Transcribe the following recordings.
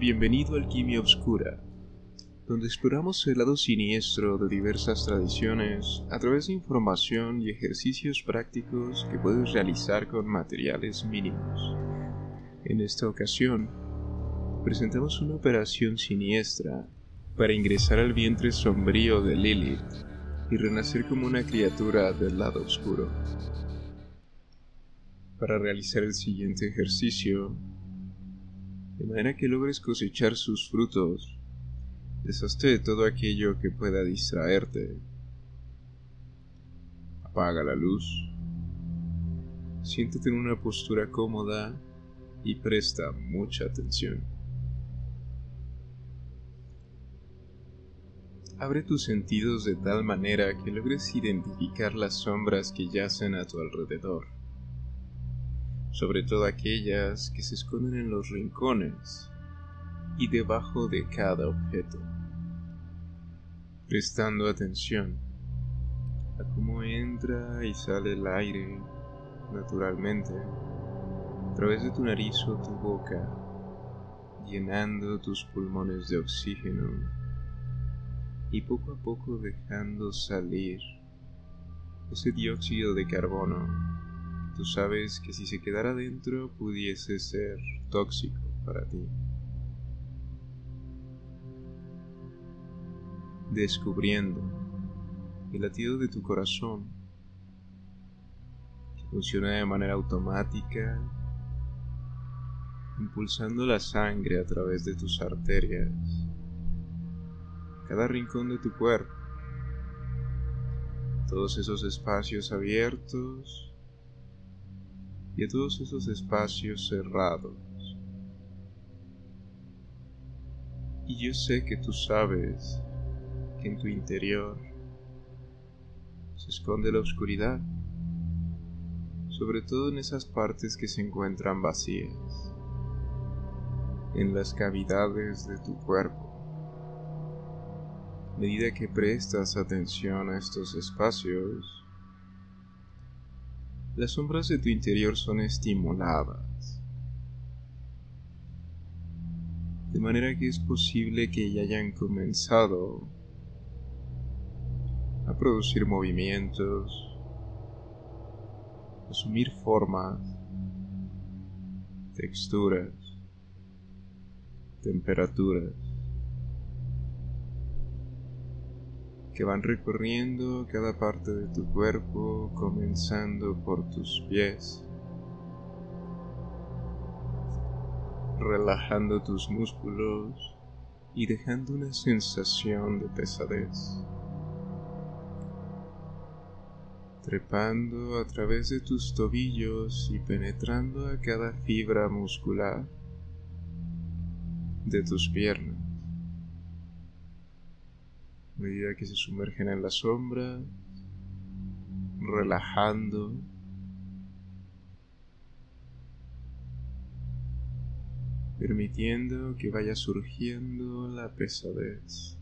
Bienvenido a Alquimia Obscura, donde exploramos el lado siniestro de diversas tradiciones a través de información y ejercicios prácticos que puedes realizar con materiales mínimos. En esta ocasión, presentamos una operación siniestra para ingresar al vientre sombrío de Lilith y renacer como una criatura del lado oscuro. Para realizar el siguiente ejercicio, de manera que logres cosechar sus frutos. Deshazte de todo aquello que pueda distraerte. Apaga la luz. Siéntate en una postura cómoda y presta mucha atención. Abre tus sentidos de tal manera que logres identificar las sombras que yacen a tu alrededor sobre todo aquellas que se esconden en los rincones y debajo de cada objeto, prestando atención a cómo entra y sale el aire naturalmente a través de tu nariz o tu boca, llenando tus pulmones de oxígeno y poco a poco dejando salir ese dióxido de carbono tú sabes que si se quedara dentro pudiese ser tóxico para ti. Descubriendo el latido de tu corazón que funciona de manera automática, impulsando la sangre a través de tus arterias, cada rincón de tu cuerpo, todos esos espacios abiertos y todos esos espacios cerrados. Y yo sé que tú sabes que en tu interior se esconde la oscuridad, sobre todo en esas partes que se encuentran vacías, en las cavidades de tu cuerpo. A medida que prestas atención a estos espacios, las sombras de tu interior son estimuladas. De manera que es posible que ya hayan comenzado a producir movimientos, asumir formas, texturas, temperaturas. Que van recorriendo cada parte de tu cuerpo, comenzando por tus pies, relajando tus músculos y dejando una sensación de pesadez, trepando a través de tus tobillos y penetrando a cada fibra muscular de tus piernas medida que se sumergen en la sombra, relajando. permitiendo que vaya surgiendo la pesadez,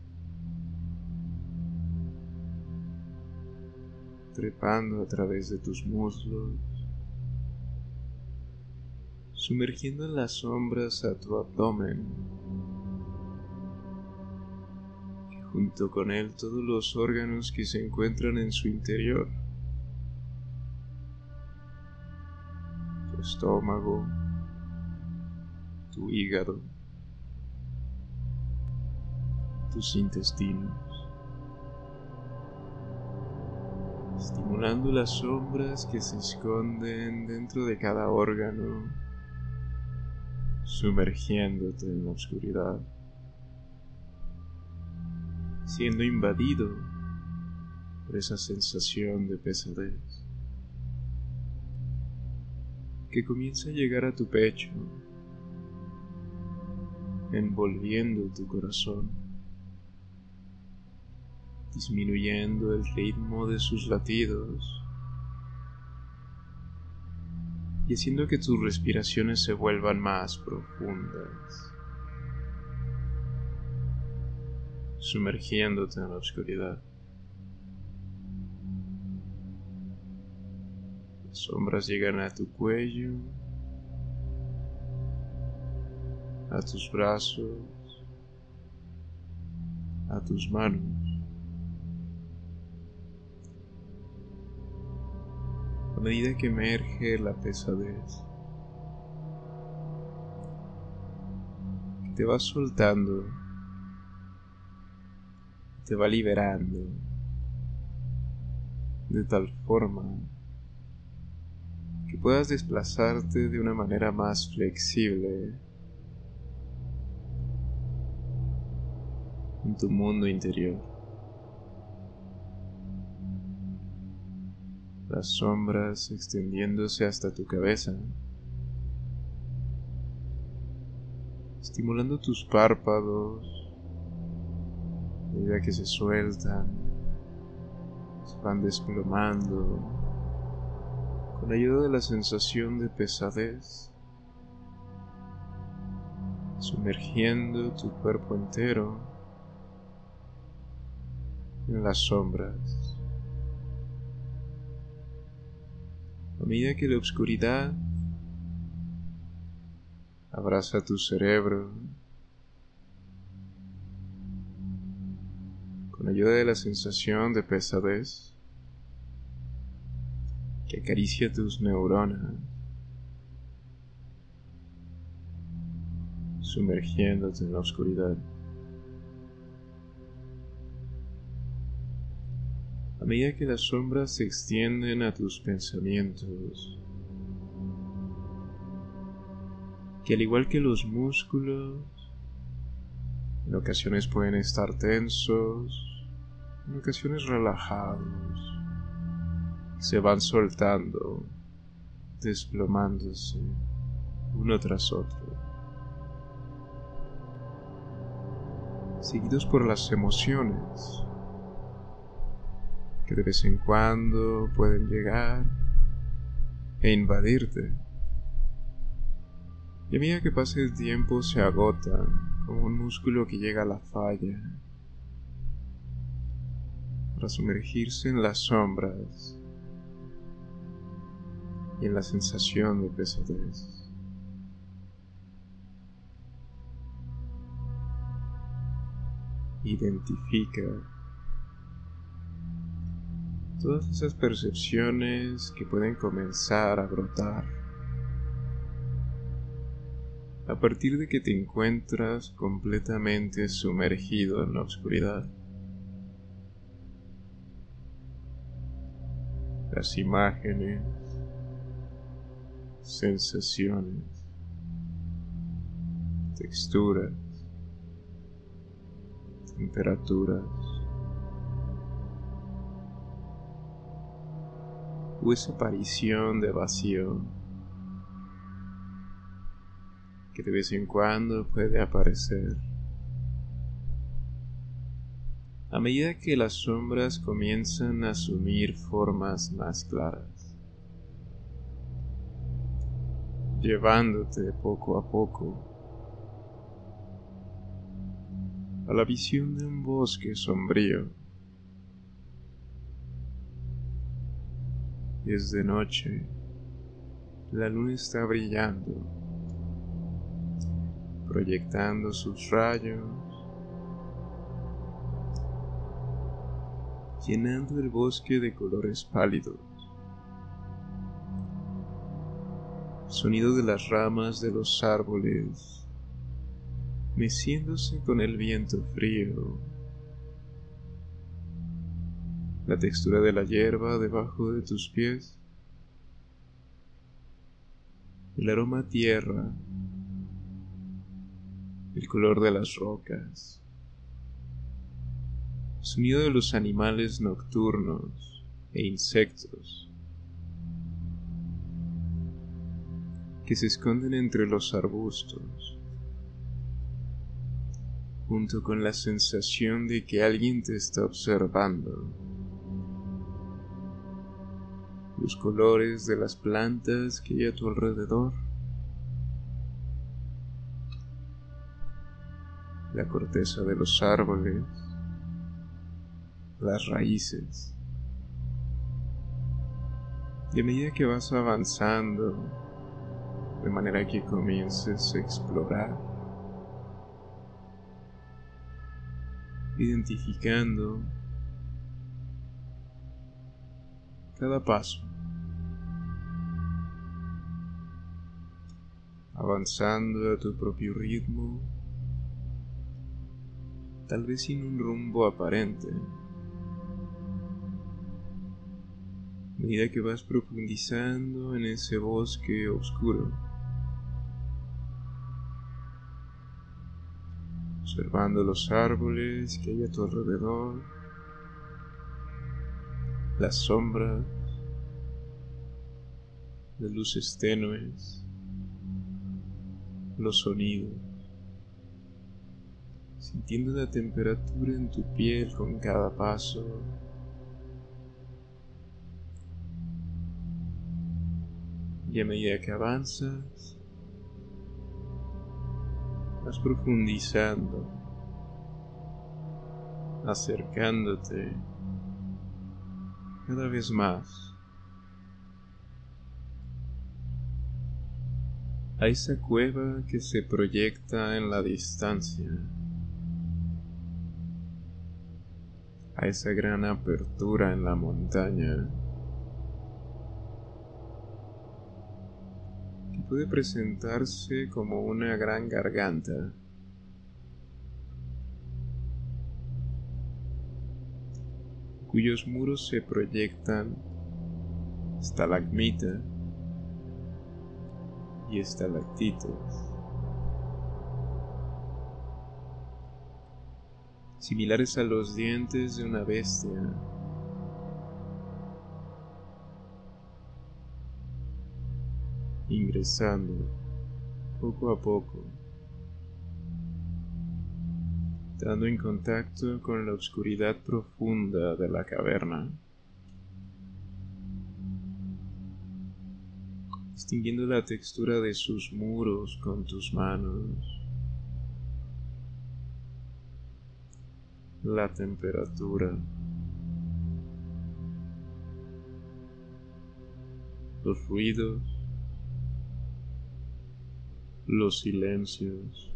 trepando a través de tus muslos, sumergiendo en las sombras a tu abdomen junto con él todos los órganos que se encuentran en su interior. Tu estómago, tu hígado, tus intestinos, estimulando las sombras que se esconden dentro de cada órgano, sumergiéndote en la oscuridad siendo invadido por esa sensación de pesadez que comienza a llegar a tu pecho, envolviendo tu corazón, disminuyendo el ritmo de sus latidos y haciendo que tus respiraciones se vuelvan más profundas. Sumergiéndote en la oscuridad. Las sombras llegan a tu cuello a tus brazos, a tus manos. A medida que emerge la pesadez, te va soltando, te va liberando de tal forma que puedas desplazarte de una manera más flexible en tu mundo interior. Las sombras extendiéndose hasta tu cabeza, estimulando tus párpados, medida que se sueltan, se van desplomando, con ayuda de la sensación de pesadez, sumergiendo tu cuerpo entero en las sombras. A medida que la oscuridad abraza tu cerebro, con ayuda de la sensación de pesadez que acaricia tus neuronas, sumergiéndote en la oscuridad. a medida que las sombras se extienden a tus pensamientos, que al igual que los músculos, en ocasiones pueden estar tensos, en ocasiones relajados, se van soltando, desplomándose uno tras otro, seguidos por las emociones que de vez en cuando pueden llegar e invadirte. Y a medida que pase el tiempo se agotan como un músculo que llega a la falla para sumergirse en las sombras y en la sensación de pesadez. Identifica todas esas percepciones que pueden comenzar a brotar a partir de que te encuentras completamente sumergido en la oscuridad. Las imágenes, sensaciones, texturas, temperaturas, o esa aparición de vacío que de vez en cuando puede aparecer. A medida que las sombras comienzan a asumir formas más claras, llevándote poco a poco a la visión de un bosque sombrío Es de noche. La luna está brillando, proyectando sus rayos, llenando el bosque de colores pálidos. Sonido de las ramas de los árboles, meciéndose con el viento frío. La textura de la hierba debajo de tus pies, el aroma tierra, el color de las rocas, sonido de los animales nocturnos e insectos que se esconden entre los arbustos, junto con la sensación de que alguien te está observando. los colores de las plantas que hay a tu alrededor, la corteza de los árboles, las raíces. Y a medida que vas avanzando, de manera que comiences a explorar, identificando cada paso, avanzando a tu propio ritmo, tal vez sin un rumbo aparente. Medida que vas profundizando en ese bosque oscuro. observando los árboles que hay a tu alrededor, las sombras, las luces tenues, los sonidos, sintiendo la temperatura en tu piel con cada paso. Y a medida que avanzas, vas profundizando, acercándote cada vez más a esa cueva que se proyecta en la distancia, a esa gran apertura en la montaña. Puede presentarse como una gran garganta. cuyos muros se proyectan estalagmita y estalactitos, similares a los dientes de una bestia. Ingresando poco a poco, dando en contacto con la oscuridad profunda de la caverna, distinguiendo la textura de sus muros con tus manos, la temperatura, los ruidos, los silencios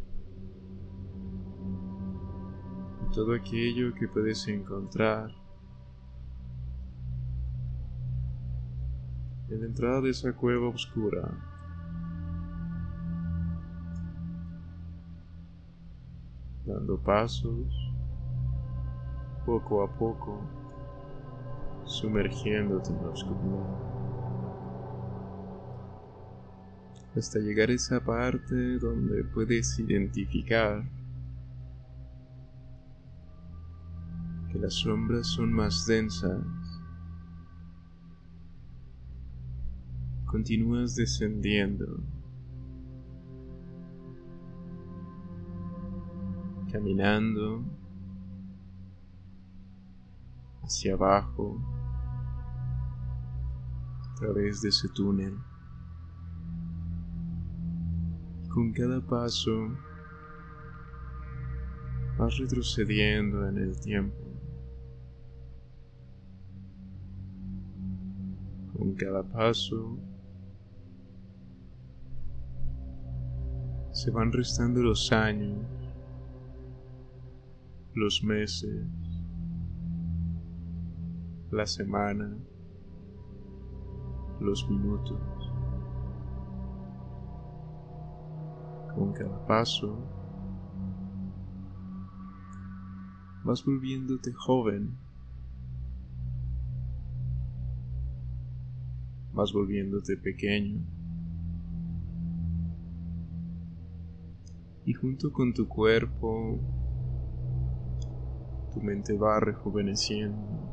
y todo aquello que puedes encontrar en la entrada de esa cueva oscura. Dando pasos poco a poco, sumergiéndote en la oscuridad. Hasta llegar a esa parte donde puedes identificar que las sombras son más densas. Continúas descendiendo, caminando hacia abajo a través de ese túnel. Con cada paso vas retrocediendo en el tiempo. Con cada paso se van restando los años, los meses, la semana, los minutos. Con cada paso vas volviéndote joven, vas volviéndote pequeño. Y junto con tu cuerpo, tu mente va rejuveneciendo.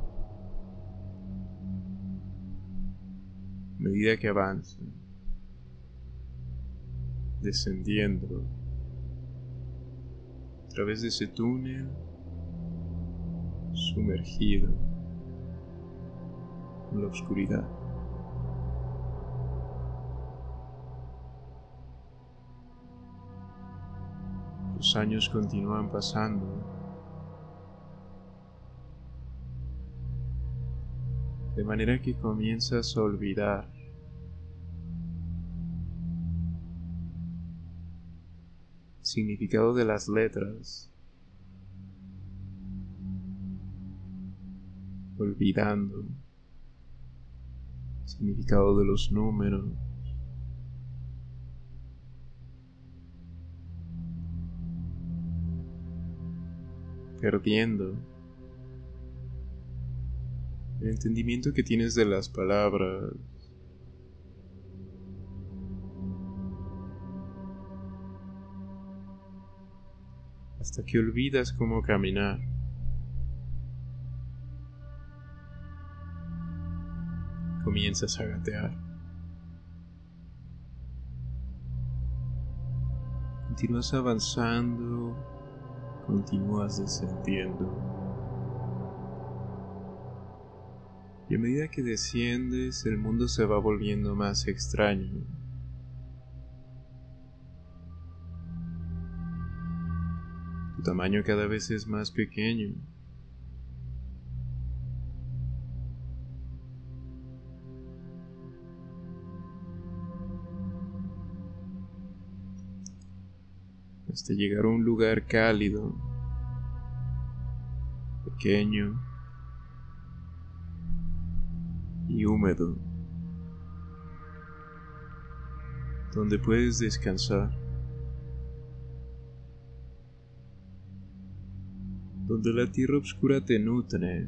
A medida que avanza descendiendo a través de ese túnel sumergido en la oscuridad. Los años continúan pasando. De manera que comienzas a olvidar significado de las letras, olvidando significado de los números. Perdiendo el entendimiento que tienes de las palabras. Hasta que olvidas cómo caminar. Comienzas a gatear. Continúas avanzando, continúas descendiendo. Y a medida que desciendes, el mundo se va volviendo más extraño. Tu tamaño cada vez es más pequeño. Hasta llegar a un lugar cálido, pequeño, y húmedo, donde puedes descansar, donde la tierra oscura te nutre.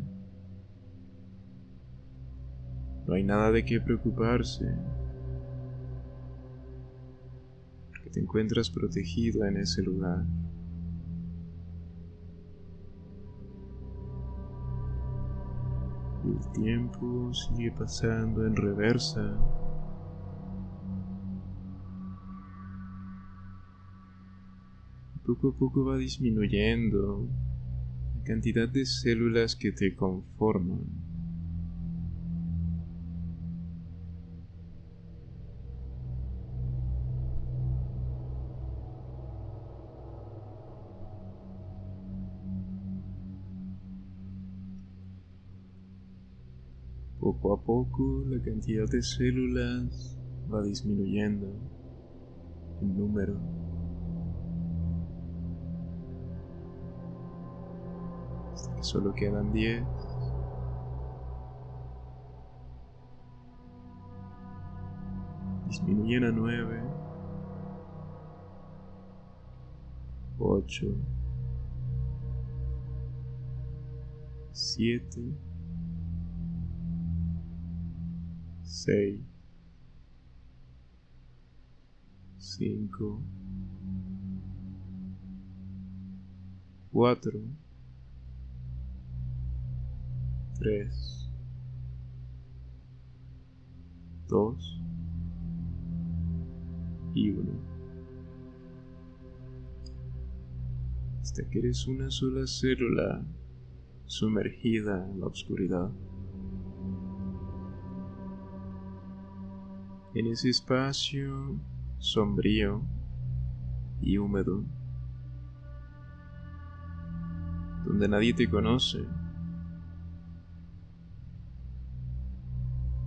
No hay nada de qué preocuparse, porque te encuentras protegido en ese lugar. El tiempo sigue pasando en reversa. Poco a poco va disminuyendo cantidad de células que te conforman. Poco a poco la cantidad de células va disminuyendo en número. Solo quedan 10. Disminuyen a 9. 8. 7. seis, cinco, cuatro, tres, dos y uno. Hasta que eres una sola célula sumergida en la oscuridad. en ese espacio sombrío y húmedo, donde nadie te conoce,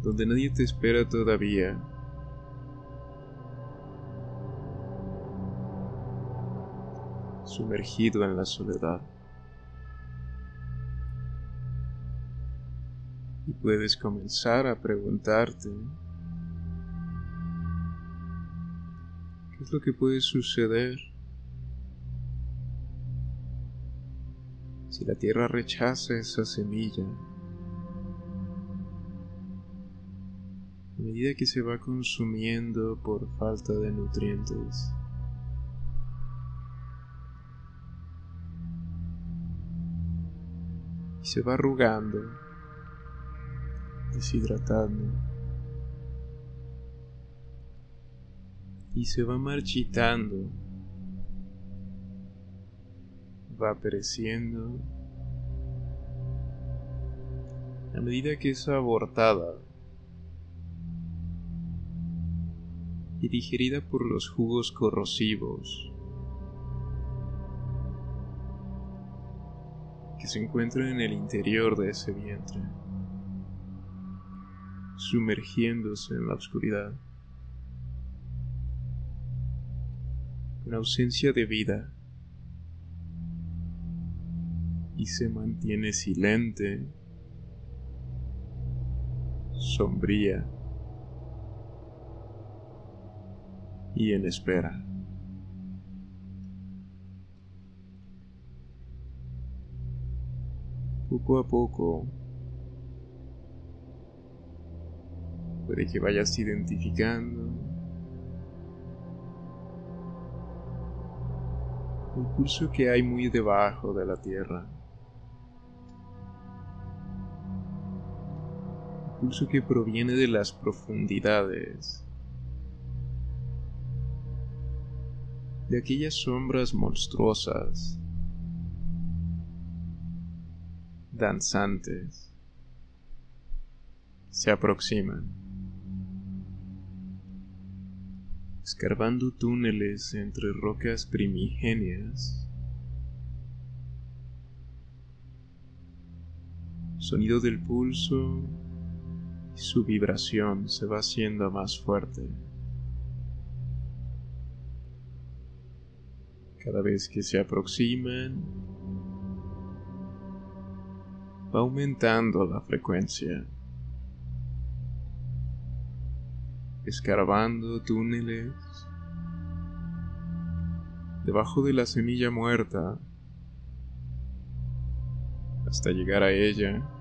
donde nadie te espera todavía. sumergido en la soledad. Y puedes comenzar a preguntarte ¿Qué es lo que puede suceder si la tierra rechaza esa semilla? Medida que se va consumiendo por falta de nutrientes. Y se va arrugando, deshidratando. y se va marchitando, va pereciendo a medida que es abortada y digerida por los jugos corrosivos que se encuentran en el interior de ese vientre, sumergiéndose en la oscuridad. una ausencia de vida y se mantiene silente sombría y en espera. Poco a poco, puede que vayas identificando el pulso que hay muy debajo de la tierra. El pulso que proviene de las profundidades. De aquellas sombras monstruosas, danzantes, se aproximan. escarbando túneles entre rocas primigenias. Sonido del pulso y su vibración se va haciendo más fuerte. Cada vez que se aproximan, va aumentando la frecuencia. escarbando túneles debajo de la semilla muerta hasta llegar a ella.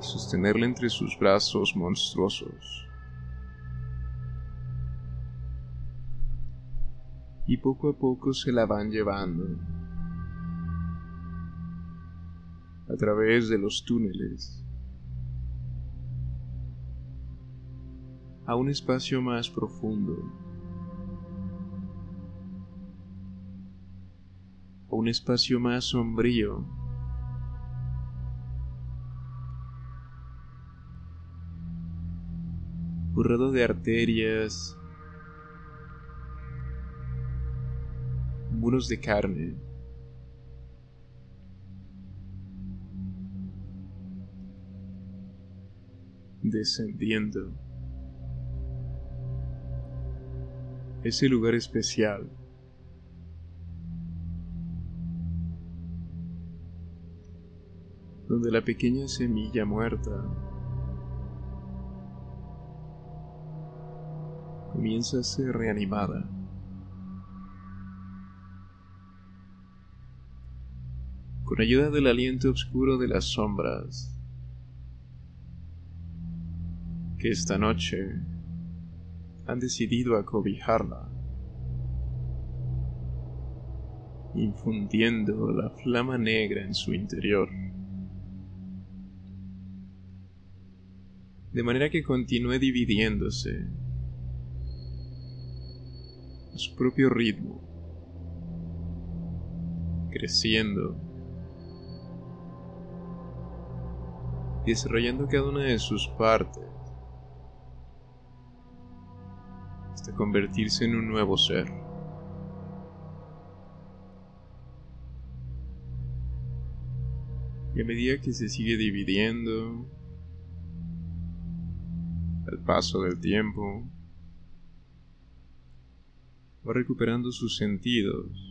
y sostenerla entre sus brazos monstruosos. Y poco a poco se la van llevando. A través de los túneles. A un espacio más profundo, a un espacio más sombrío. borrado de arterias, muros de carne. descendiendo. ese lugar especial. donde la pequeña semilla muerta comienza a ser reanimada. Con ayuda del aliento oscuro de las sombras, que esta noche han decidido acobijarla, infundiendo la flama negra en su interior. De manera que continúe dividiéndose a su propio ritmo, creciendo, desarrollando cada una de sus partes convertirse en un nuevo ser. Y a medida que se sigue dividiendo, al paso del tiempo, va recuperando sus sentidos,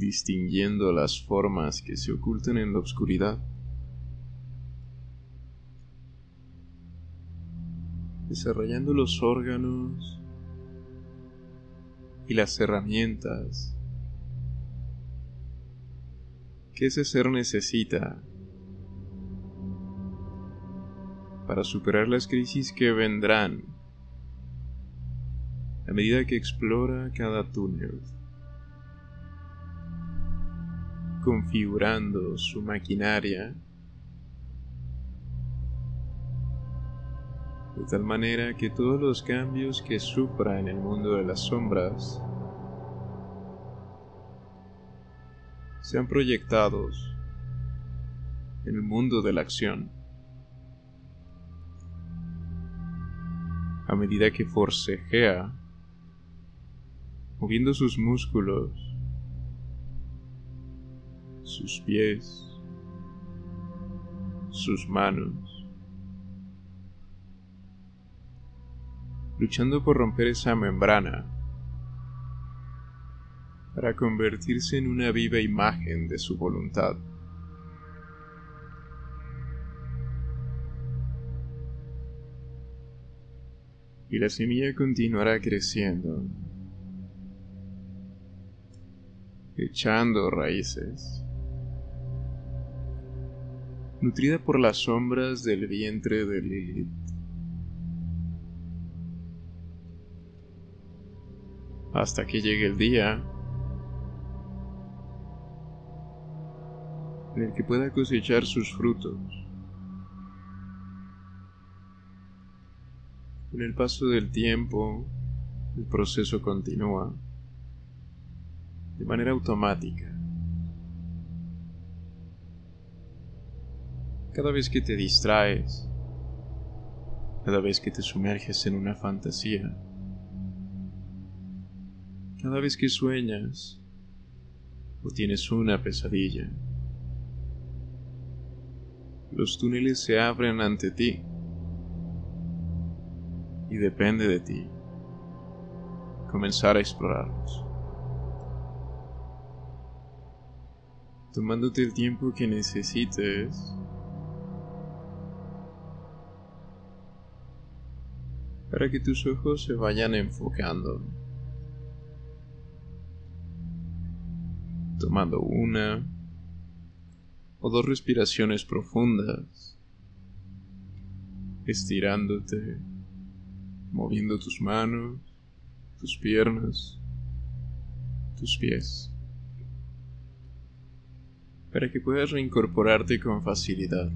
distinguiendo las formas que se ocultan en la oscuridad. desarrollando los órganos y las herramientas que ese ser necesita para superar las crisis que vendrán a medida que explora cada túnel, configurando su maquinaria de tal manera que todos los cambios que sufra en el mundo de las sombras sean proyectados en el mundo de la acción. A medida que forcejea, moviendo sus músculos, sus pies, sus manos, luchando por romper esa membrana, para convertirse en una viva imagen de su voluntad. Y la semilla continuará creciendo, echando raíces, nutrida por las sombras del vientre de Lilith. Hasta que llegue el día en el que pueda cosechar sus frutos. Con el paso del tiempo, el proceso continúa de manera automática. Cada vez que te distraes, cada vez que te sumerges en una fantasía, cada vez que sueñas o tienes una pesadilla, los túneles se abren ante ti y depende de ti comenzar a explorarlos. Tomándote el tiempo que necesites para que tus ojos se vayan enfocando. Tomando una o dos respiraciones profundas, estirándote, moviendo tus manos, tus piernas, tus pies, para que puedas reincorporarte con facilidad.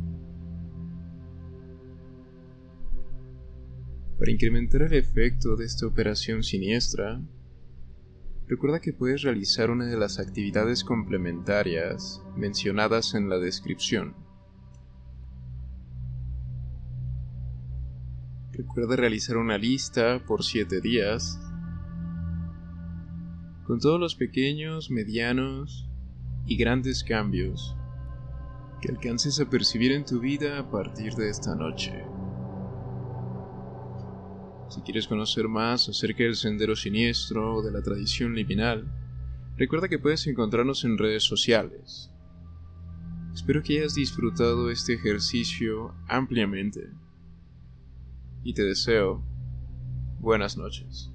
Para incrementar el efecto de esta operación siniestra, Recuerda que puedes realizar una de las actividades complementarias mencionadas en la descripción. Recuerda realizar una lista por 7 días con todos los pequeños, medianos y grandes cambios que alcances a percibir en tu vida a partir de esta noche. Si quieres conocer más acerca del sendero siniestro o de la tradición liminal, recuerda que puedes encontrarnos en redes sociales. Espero que hayas disfrutado este ejercicio ampliamente y te deseo buenas noches.